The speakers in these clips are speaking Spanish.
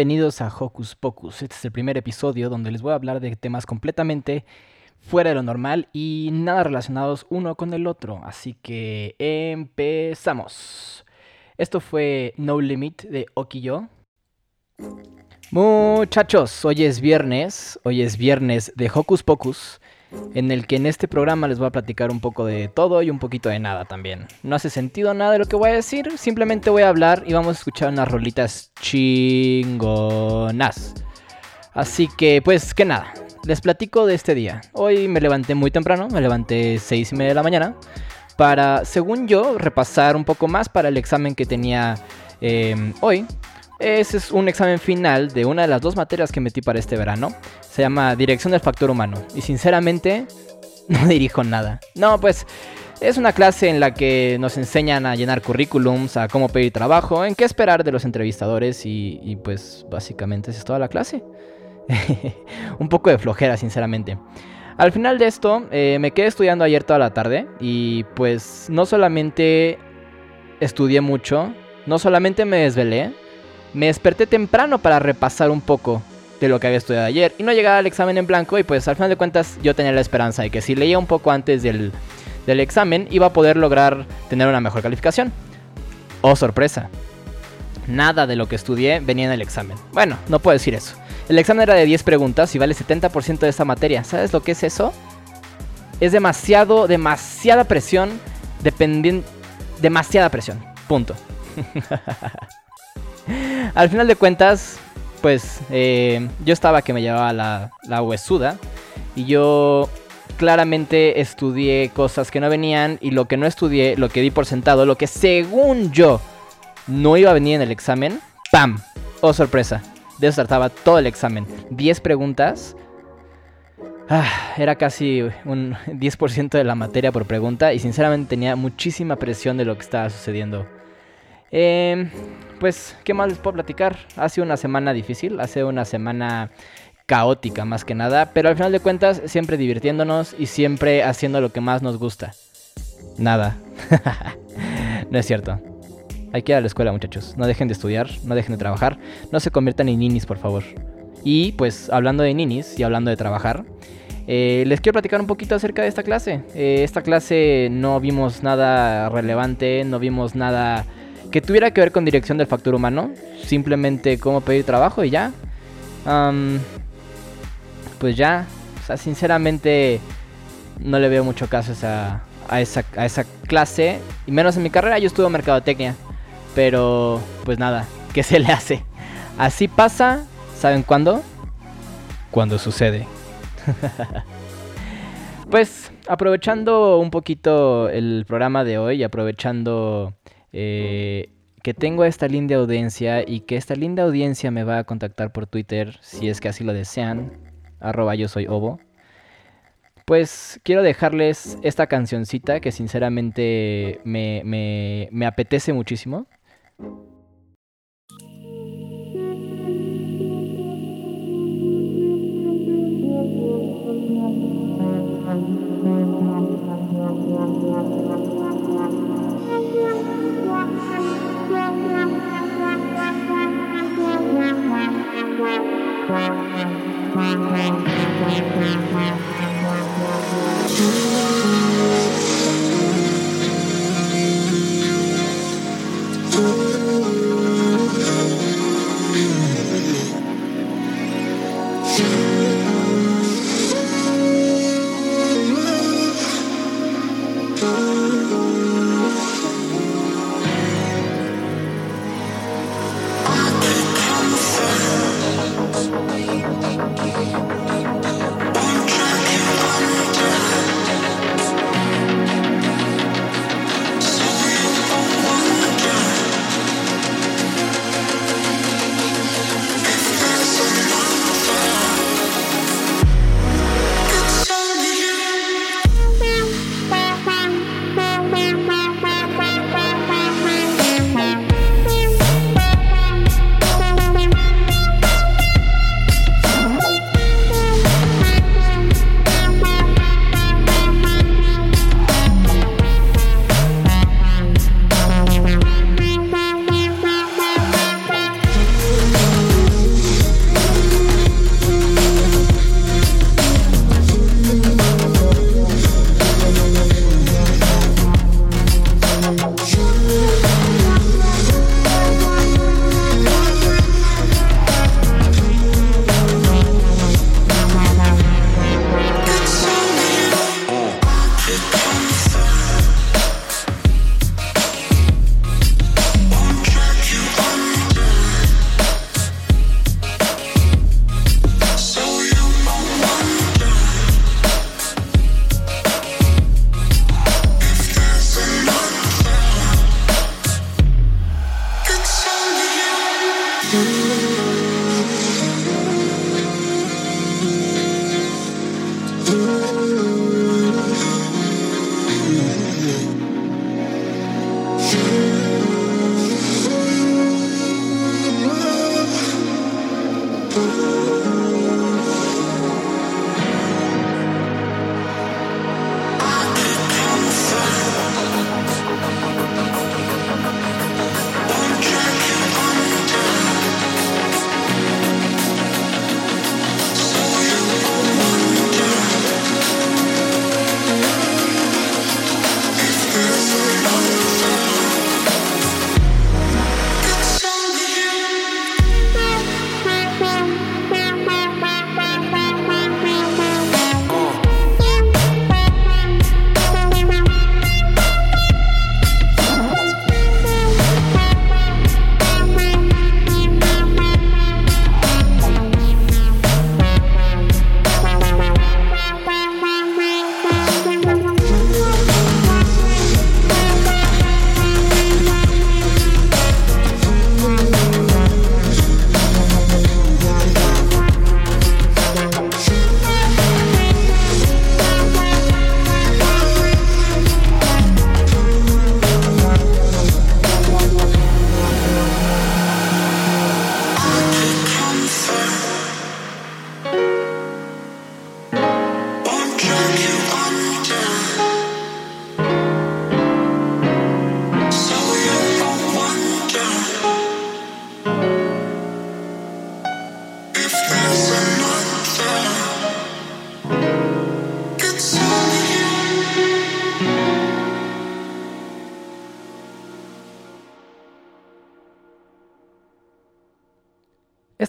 Bienvenidos a Hocus Pocus. Este es el primer episodio donde les voy a hablar de temas completamente fuera de lo normal y nada relacionados uno con el otro. Así que empezamos. Esto fue No Limit de Okiyo. Muchachos, hoy es viernes, hoy es viernes de Hocus Pocus en el que en este programa les voy a platicar un poco de todo y un poquito de nada también. No hace sentido nada de lo que voy a decir, simplemente voy a hablar y vamos a escuchar unas rolitas chingonas. Así que, pues, que nada, les platico de este día. Hoy me levanté muy temprano, me levanté 6 y media de la mañana, para, según yo, repasar un poco más para el examen que tenía eh, hoy, ese es un examen final de una de las dos materias que metí para este verano. Se llama Dirección del Factor Humano. Y sinceramente, no dirijo nada. No, pues es una clase en la que nos enseñan a llenar currículums, a cómo pedir trabajo, en qué esperar de los entrevistadores y, pues básicamente es toda la clase. un poco de flojera, sinceramente. Al final de esto, eh, me quedé estudiando ayer toda la tarde y pues no solamente estudié mucho, no solamente me desvelé, me desperté temprano para repasar un poco de lo que había estudiado ayer y no llegaba al examen en blanco y pues al final de cuentas yo tenía la esperanza de que si leía un poco antes del, del examen iba a poder lograr tener una mejor calificación. Oh sorpresa, nada de lo que estudié venía en el examen. Bueno, no puedo decir eso. El examen era de 10 preguntas y vale 70% de esta materia. ¿Sabes lo que es eso? Es demasiado, demasiada presión, dependiendo... Demasiada presión. Punto. Al final de cuentas, pues eh, yo estaba que me llevaba la, la huesuda y yo claramente estudié cosas que no venían y lo que no estudié, lo que di por sentado, lo que según yo no iba a venir en el examen, ¡pam! Oh, sorpresa. De eso trataba todo el examen. 10 preguntas. Ah, era casi un 10% de la materia por pregunta y sinceramente tenía muchísima presión de lo que estaba sucediendo. Eh, pues, ¿qué más les puedo platicar? Ha sido una semana difícil, ha sido una semana caótica más que nada, pero al final de cuentas siempre divirtiéndonos y siempre haciendo lo que más nos gusta. Nada. no es cierto. Hay que ir a la escuela, muchachos. No dejen de estudiar, no dejen de trabajar. No se conviertan en ninis, por favor. Y pues hablando de ninis y hablando de trabajar, eh, les quiero platicar un poquito acerca de esta clase. Eh, esta clase no vimos nada relevante, no vimos nada que tuviera que ver con dirección del factor humano. Simplemente cómo pedir trabajo y ya. pues ya. O sea, sinceramente no le veo mucho caso a, esa, a esa clase. Y menos en mi carrera, yo estuve en mercadotecnia. Pero pues nada, ¿qué se le hace? Así pasa, ¿saben cuándo? Cuando sucede. pues aprovechando un poquito el programa de hoy, aprovechando eh, que tengo esta linda audiencia y que esta linda audiencia me va a contactar por Twitter si es que así lo desean, arroba yo soy Obo. Pues quiero dejarles esta cancioncita que sinceramente me, me, me apetece muchísimo. Thank you.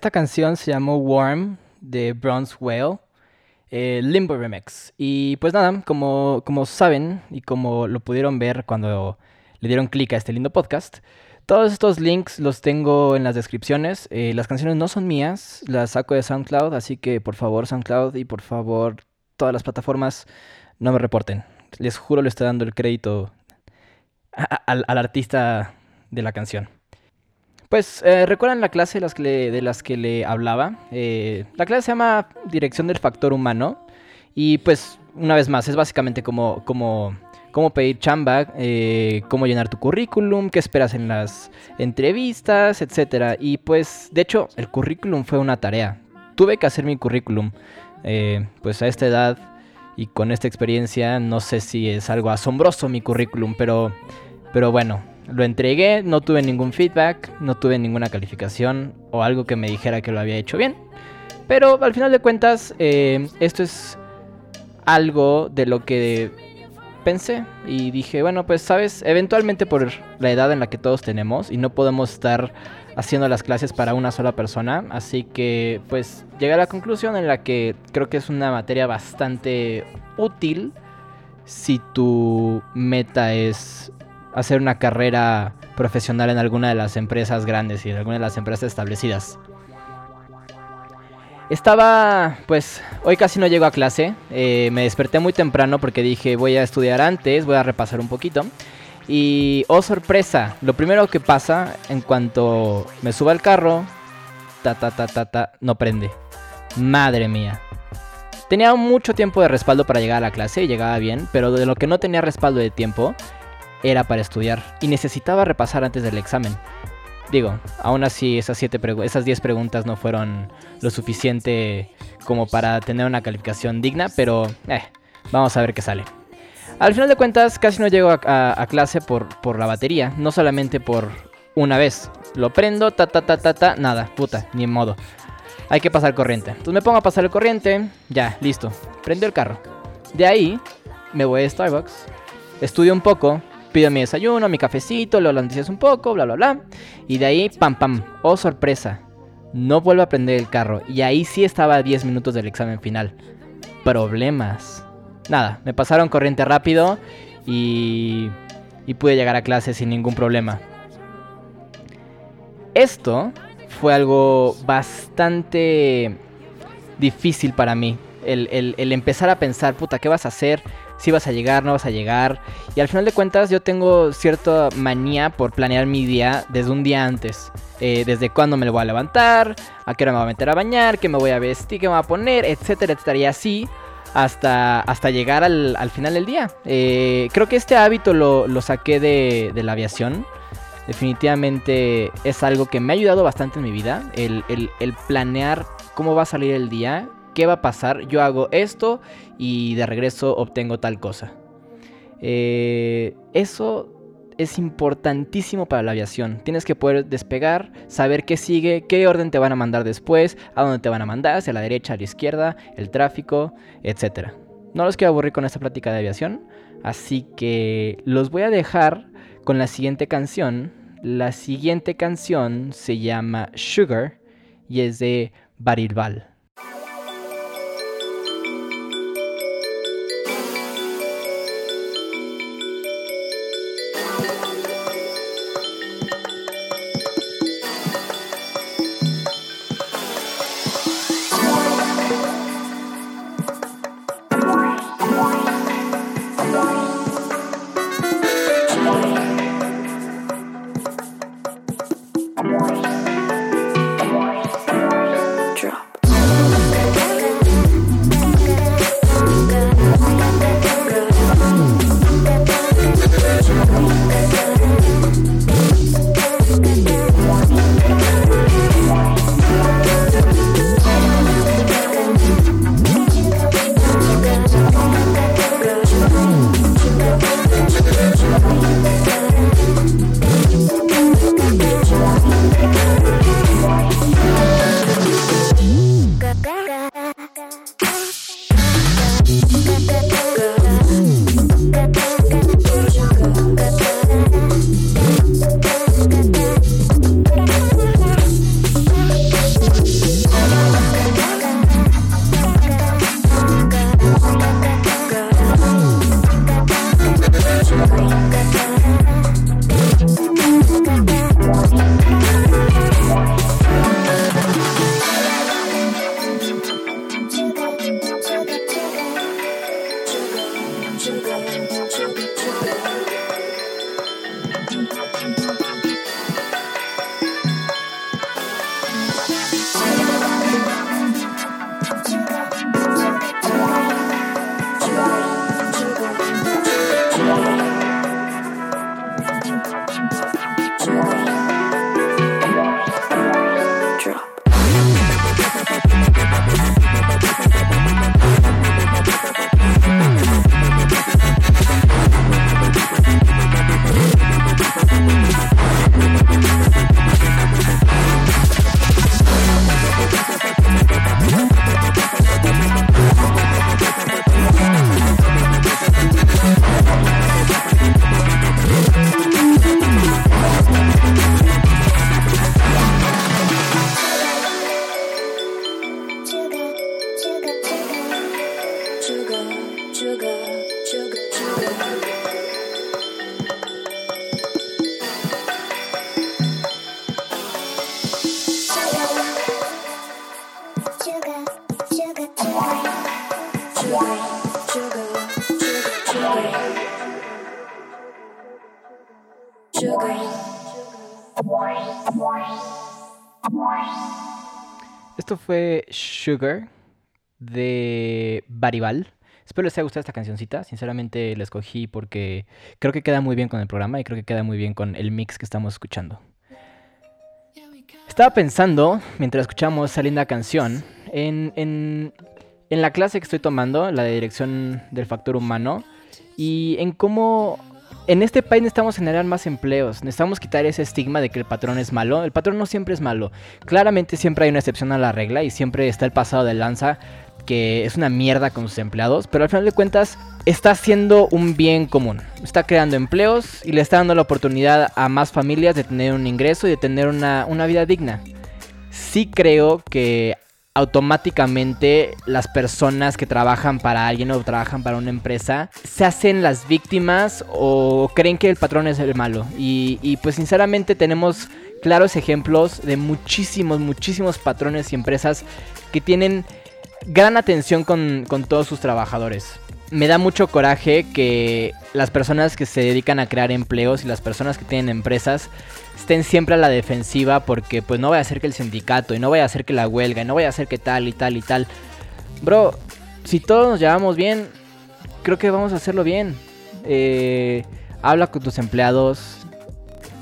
Esta canción se llamó Warm de Bronze Whale, eh, Limbo Remix. Y pues nada, como, como saben y como lo pudieron ver cuando le dieron clic a este lindo podcast, todos estos links los tengo en las descripciones. Eh, las canciones no son mías, las saco de SoundCloud, así que por favor SoundCloud y por favor todas las plataformas no me reporten. Les juro le estoy dando el crédito al artista de la canción. Pues, eh, ¿recuerdan la clase de las que le, de las que le hablaba? Eh, la clase se llama Dirección del Factor Humano. Y pues, una vez más, es básicamente como, como, cómo pedir chamba, eh, cómo llenar tu currículum, qué esperas en las entrevistas, etc. Y pues, de hecho, el currículum fue una tarea. Tuve que hacer mi currículum. pues a esta edad y con esta experiencia, no sé si es algo asombroso mi currículum, pero, pero bueno, lo entregué, no tuve ningún feedback, no tuve ninguna calificación o algo que me dijera que lo había hecho bien. Pero al final de cuentas, eh, esto es algo de lo que pensé y dije, bueno, pues sabes, eventualmente por la edad en la que todos tenemos y no podemos estar haciendo las clases para una sola persona, así que pues llegué a la conclusión en la que creo que es una materia bastante útil si tu meta es hacer una carrera profesional en alguna de las empresas grandes y en alguna de las empresas establecidas. Estaba, pues, hoy casi no llego a clase. Eh, me desperté muy temprano porque dije voy a estudiar antes, voy a repasar un poquito. Y, oh sorpresa, lo primero que pasa en cuanto me suba al carro, ta ta ta ta ta, no prende. Madre mía. Tenía mucho tiempo de respaldo para llegar a la clase y llegaba bien, pero de lo que no tenía respaldo de tiempo era para estudiar y necesitaba repasar antes del examen. Digo, aún así esas, siete esas 10 preguntas no fueron lo suficiente como para tener una calificación digna, pero eh, vamos a ver qué sale. Al final de cuentas casi no llego a, clase por, por la batería, no solamente por una vez. Lo prendo, ta ta ta ta ta, nada, puta, ni modo. Hay que pasar corriente. Entonces me pongo a pasar el corriente, ya, listo. Prendo el carro. De ahí me voy a Starbucks, estudio un poco, pido mi desayuno, mi cafecito, lo holandeses un poco, bla, bla, bla. Y de ahí, pam, pam, oh sorpresa, no vuelvo a prender el carro. Y ahí sí estaba a 10 minutos del examen final. Problemas. Nada, me pasaron corriente rápido y, y pude llegar a clase sin ningún problema. Esto fue algo bastante difícil para mí. El, el, empezar a pensar, puta, ¿qué vas a hacer? Si vas a llegar, no vas a llegar. Y al final de cuentas yo tengo cierta manía por planear mi día desde un día antes. Eh, desde cuándo me lo voy a levantar, a qué hora me voy a meter a bañar, qué me voy a vestir, qué me voy a poner, etcétera, etcétera. Y así hasta, hasta llegar al, final del día. Eh, creo que este hábito lo, saqué de, la aviación. Definitivamente es algo que me ha ayudado bastante en mi vida. el planear cómo va a salir el día ¿Qué va a pasar? Yo hago esto y de regreso obtengo tal cosa. Eh, eso es importantísimo para la aviación. Tienes que poder despegar, saber qué sigue, qué orden te van a mandar después, a dónde te van a mandar, hacia la derecha, a la izquierda, el tráfico, etc. No los quiero aburrir con esta plática de aviación, así que los voy a dejar con la siguiente canción. La siguiente canción se llama Sugar y es de Barilbal. Esto fue Sugar de Barival. Espero les haya gustado esta cancioncita. Sinceramente la escogí porque creo que queda muy bien con el programa y creo que queda muy bien con el mix que estamos escuchando. Estaba pensando, mientras escuchamos esa linda canción, en, en la clase que estoy tomando, la de dirección del factor humano, y en cómo en este país necesitamos generar más empleos, necesitamos quitar ese estigma de que el patrón es malo. El patrón no siempre es malo. Claramente siempre hay una excepción a la regla y siempre está el pasado de lanza que es una mierda con sus empleados, pero al final de cuentas está haciendo un bien común. Está creando empleos y le está dando la oportunidad a más familias de tener un ingreso y de tener una, una vida digna. Sí creo que automáticamente las personas que trabajan para alguien o trabajan para una empresa se hacen las víctimas o creen que el patrón es el malo. Y, pues sinceramente tenemos claros ejemplos de muchísimos, muchísimos patrones y empresas que tienen gran atención con, con todos sus trabajadores me da mucho coraje que las personas que se dedican a crear empleos y las personas que tienen empresas estén siempre a la defensiva porque pues no vaya a hacer que el sindicato y no vaya a hacer que la huelga y no vaya a hacer que tal y tal y tal. Bro, si todos nos llevamos bien, creo que vamos a hacerlo bien. Eh, habla con tus empleados,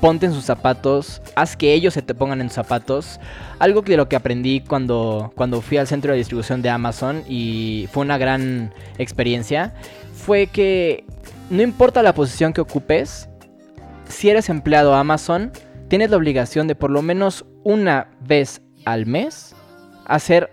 ponte en sus zapatos, haz que ellos se te pongan en tus zapatos. Algo de lo que aprendí cuando, cuando fui al centro de distribución de Amazon y fue una gran experiencia, fue que no importa la posición que ocupes, si eres empleado Amazon, tienes la obligación de por lo menos una vez al mes hacer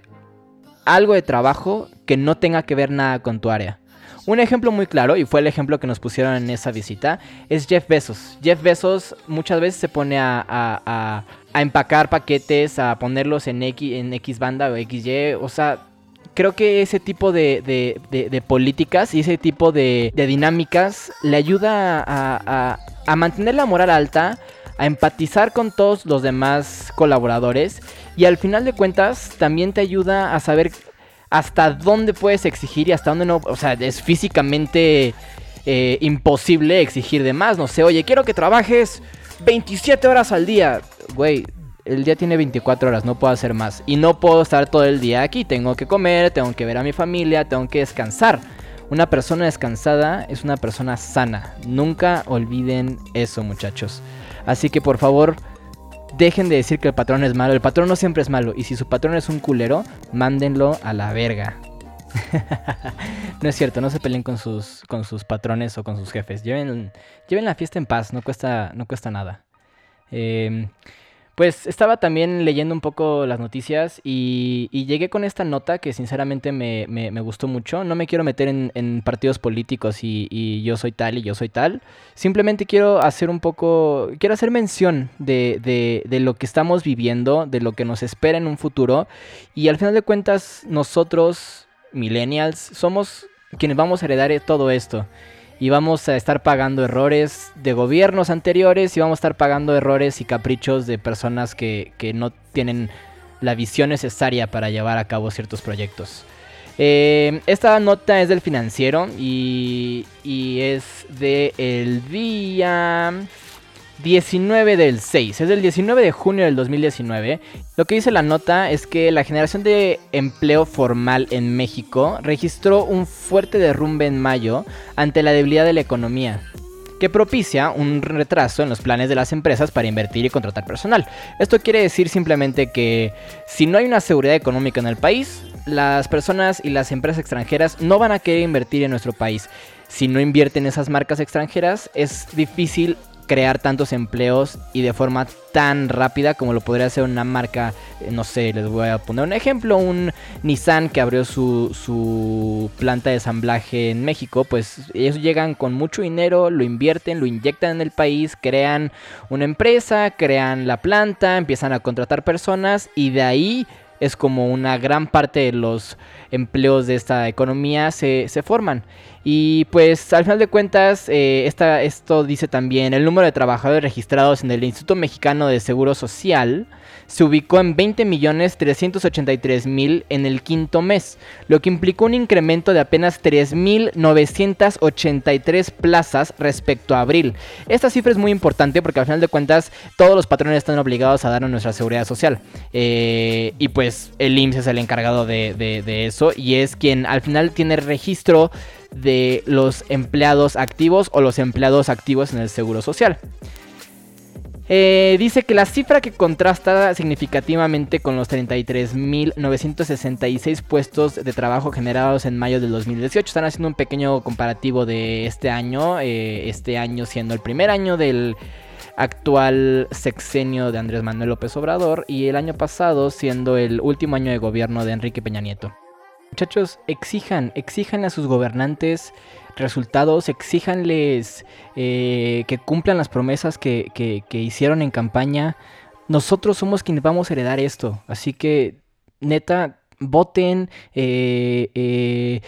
algo de trabajo que no tenga que ver nada con tu área. Un ejemplo muy claro, y fue el ejemplo que nos pusieron en esa visita, es Jeff Bezos. Jeff Bezos muchas veces se pone a, empacar paquetes, a ponerlos en X, en X banda o XY, o sea, creo que ese tipo de, de, políticas y ese tipo de, dinámicas le ayuda a, a, mantener la moral alta, a empatizar con todos los demás colaboradores y al final de cuentas también te ayuda a saber hasta dónde puedes exigir y hasta dónde no. O sea, es físicamente eh, imposible exigir de más. No sé, oye, quiero que trabajes 27 horas al día. Güey, el día tiene 24 horas, no puedo hacer más. Y no puedo estar todo el día aquí. Tengo que comer, tengo que ver a mi familia, tengo que descansar. Una persona descansada es una persona sana. Nunca olviden eso, muchachos. Así que por favor, dejen de decir que el patrón es malo. El patrón no siempre es malo. Y si su patrón es un culero, mándenlo a la verga. no es cierto, no se peleen con sus, con sus patrones o con sus jefes. Lleven, lleven la fiesta en paz, no cuesta, no cuesta nada. Eh, pues estaba también leyendo un poco las noticias y, llegué con esta nota que sinceramente me, gustó mucho. No me quiero meter en, partidos políticos y, yo soy tal y yo soy tal. Simplemente quiero hacer un poco, quiero hacer mención de, de lo que estamos viviendo, de lo que nos espera en un futuro. Y al final de cuentas, nosotros, millennials, somos quienes vamos a heredar todo esto y vamos a estar pagando errores de gobiernos anteriores y vamos a estar pagando errores y caprichos de personas que, no tienen la visión necesaria para llevar a cabo ciertos proyectos. Eh, esta nota es del financiero y, y es del el día 19 del 6, es del 19 de junio del 2019. Lo que dice la nota es que la generación de empleo formal en México registró un fuerte derrumbe en mayo ante la debilidad de la economía que propicia un retraso en los planes de las empresas para invertir y contratar personal. Esto quiere decir simplemente que si no hay una seguridad económica en el país, las personas y las empresas extranjeras no van a querer invertir en nuestro país. Si no invierten esas marcas extranjeras, es difícil crear tantos empleos y de forma tan rápida como lo podría hacer una marca, eh, no sé, les voy a poner un ejemplo, un Nissan que abrió su, su planta de ensamblaje en México, pues ellos llegan con mucho dinero, lo invierten, lo inyectan en el país, crean una empresa, crean la planta, empiezan a contratar personas y de ahí es como una gran parte de los empleos de esta economía se, se forman. Y pues al final de cuentas, eh, esto dice también, el número de trabajadores registrados en el Instituto Mexicano de Seguro Social se ubicó en 20.383.000 en el quinto mes, lo que implicó un incremento de apenas 3.983 plazas respecto a abril. Esta cifra es muy importante porque al final de cuentas todos los patrones están obligados a darnos nuestra seguridad social. Eh, y pues el IMSS es el encargado de, de eso y es quien al final tiene registro de los empleados activos o los empleados activos en el Seguro Social. Eh, dice que la cifra que contrasta significativamente con los 33.966 puestos de trabajo generados en mayo del 2018. Están haciendo un pequeño comparativo de este año, eh, este año siendo el primer año del actual sexenio de Andrés Manuel López Obrador y el año pasado siendo el último año de gobierno de Enrique Peña Nieto. Muchachos, exijan, exijan a sus gobernantes resultados, exíjanles eh, que cumplan las promesas que, hicieron en campaña. Nosotros somos quienes vamos a heredar esto. Así que, neta, voten, eh, eh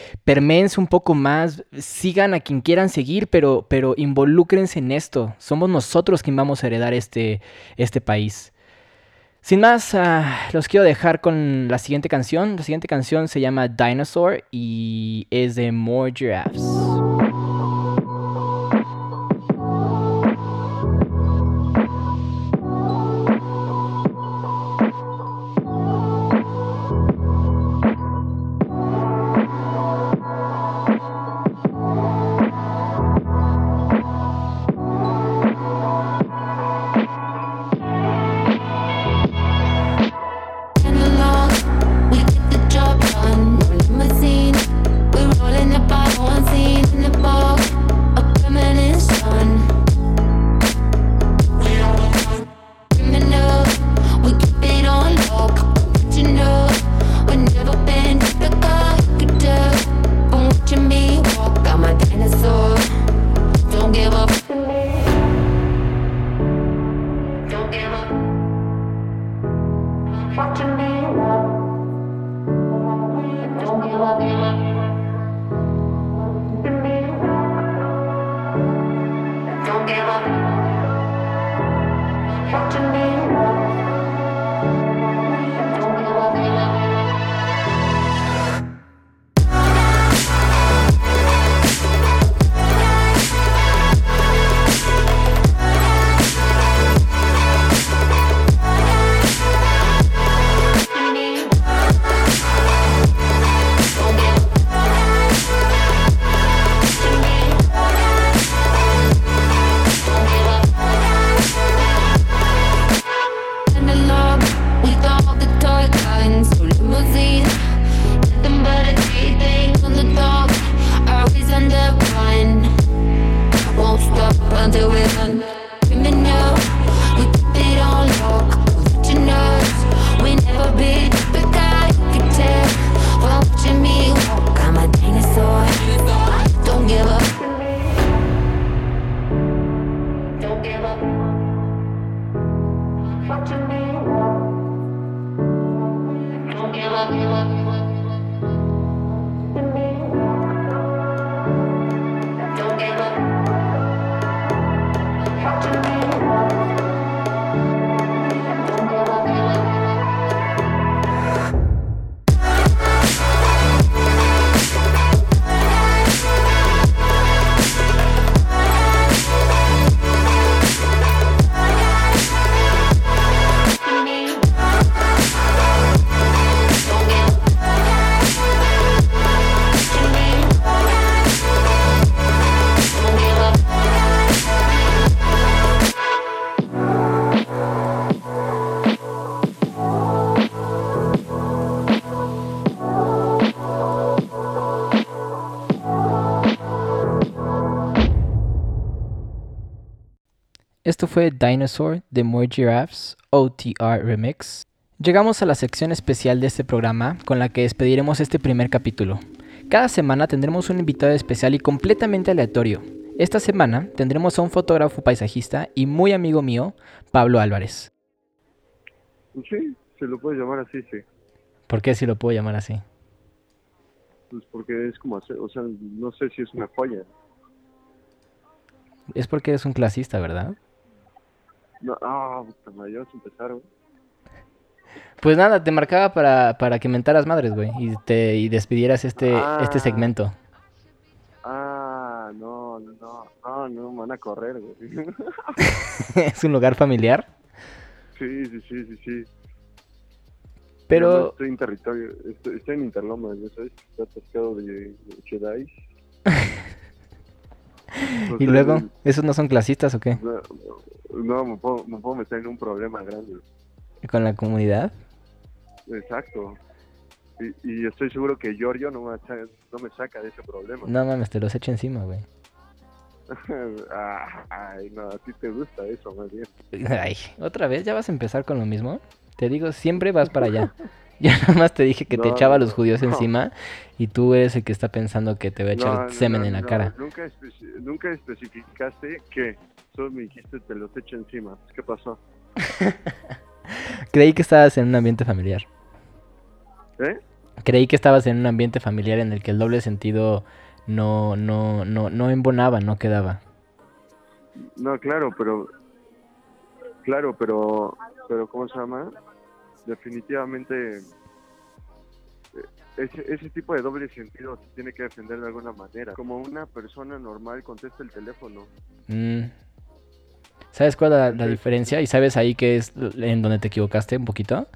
un poco más, sigan a quien quieran seguir, pero, pero involúcrense en esto. Somos nosotros quienes vamos a heredar este, este país. Sin más, ah, los quiero dejar con la siguiente canción. La siguiente canción se llama Dinosaur y es de More Giraffes. Fue Dinosaur de More Giraffes OTR Remix. Llegamos a la sección especial de este programa con la que despediremos este primer capítulo. Cada semana tendremos un invitado especial y completamente aleatorio. Esta semana tendremos a un fotógrafo paisajista y muy amigo mío, Pablo Álvarez. Sí, se lo puede llamar así, sí. ¿Por qué si lo puedo llamar así? Pues porque es como hacer, o sea, no sé si es una joya. Es porque eres un clasista, ¿verdad? No, ah, puta madre, ya vas a empezar, güey. Pues nada, te marcaba para, para que mentaras madres, güey, y te y despidieras este, este Ah. segmento. Ah, no, no, no, no, me van a correr, güey. es un lugar familiar, Sí, sí, sí, sí, sí. No, no, pero estoy en territorio, estoy, estoy en Interlomas, ¿ya sabes? Está atascado de, de Jedi. y luego, ¿esos no son clasistas o qué? No, me, puedo, me puedo meter en un problema grande. Con la comunidad. Exacto. Y, y estoy seguro que Giorgio no me, sa- no me saca de ese problema. No mames, te los echo encima, güey. Ay, no, a ti te gusta eso, más bien. Ay, otra vez, ¿ya vas a empezar con lo mismo? Te digo, siempre vas para allá. Yo nada más te dije que te echaba a los judíos no. encima y tú eres el que está pensando que te voy a echar No, semen en la cara. Nunca, nunca especificaste que solo me dijiste te los echo encima. ¿Qué pasó? Creí que estabas en un ambiente familiar. ¿Eh? Creí que estabas en un ambiente familiar en el que el doble sentido no, no, no, no embonaba, no quedaba. No, claro, pero... Claro, pero... Pero, ¿cómo se llama? Definitivamente... eh, Ese, ese tipo de doble sentido se tiene que defender de alguna manera. Como una persona normal contesta el teléfono. Mm. ¿Sabes cuál es la, la Sí. diferencia? ¿Y sabes ahí qué es en donde te equivocaste un poquito?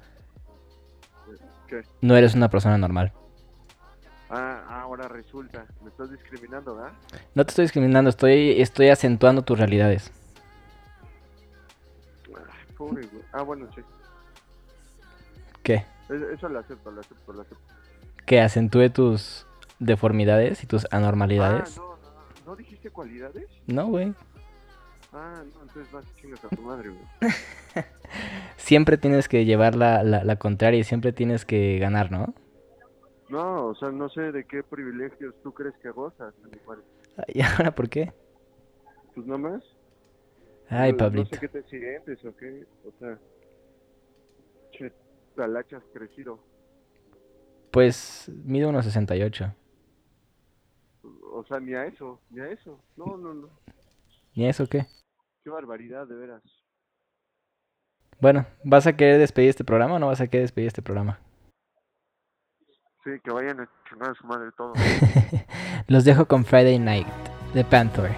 ¿Qué? No eres una persona normal. Ah, ahora resulta. Me estás discriminando, ¿verdad? No te estoy discriminando, estoy, estoy acentuando tus realidades. Ay, pobre. Ah, bueno, sí. ¿Qué? Es- Eso lo acepto, lo acepto, lo acepto. Que acentúe tus deformidades y tus Ah, anormalidades. no, no, ¿no dijiste cualidades? No, güey. Ah, no, entonces vas chingas a tu madre, güey. Siempre tienes que llevar la, la, la contraria y siempre tienes que ganar, ¿no? No, o sea, no sé de qué privilegios tú crees que gozas. ¿Y ahora por qué? Pues nomás. Ay, Pablito. No sé qué te sientes o qué, o sea. Che, talacha has crecido. Pues mido unos 68. O sea, ni a eso, ni a eso. No, no, no. ¿Y eso qué? Qué barbaridad, de veras. Bueno, ¿vas a querer despedir este programa o no vas a querer despedir este programa? Sí, que vayan a chingar a su madre todo. Los dejo con Friday Night de Panther.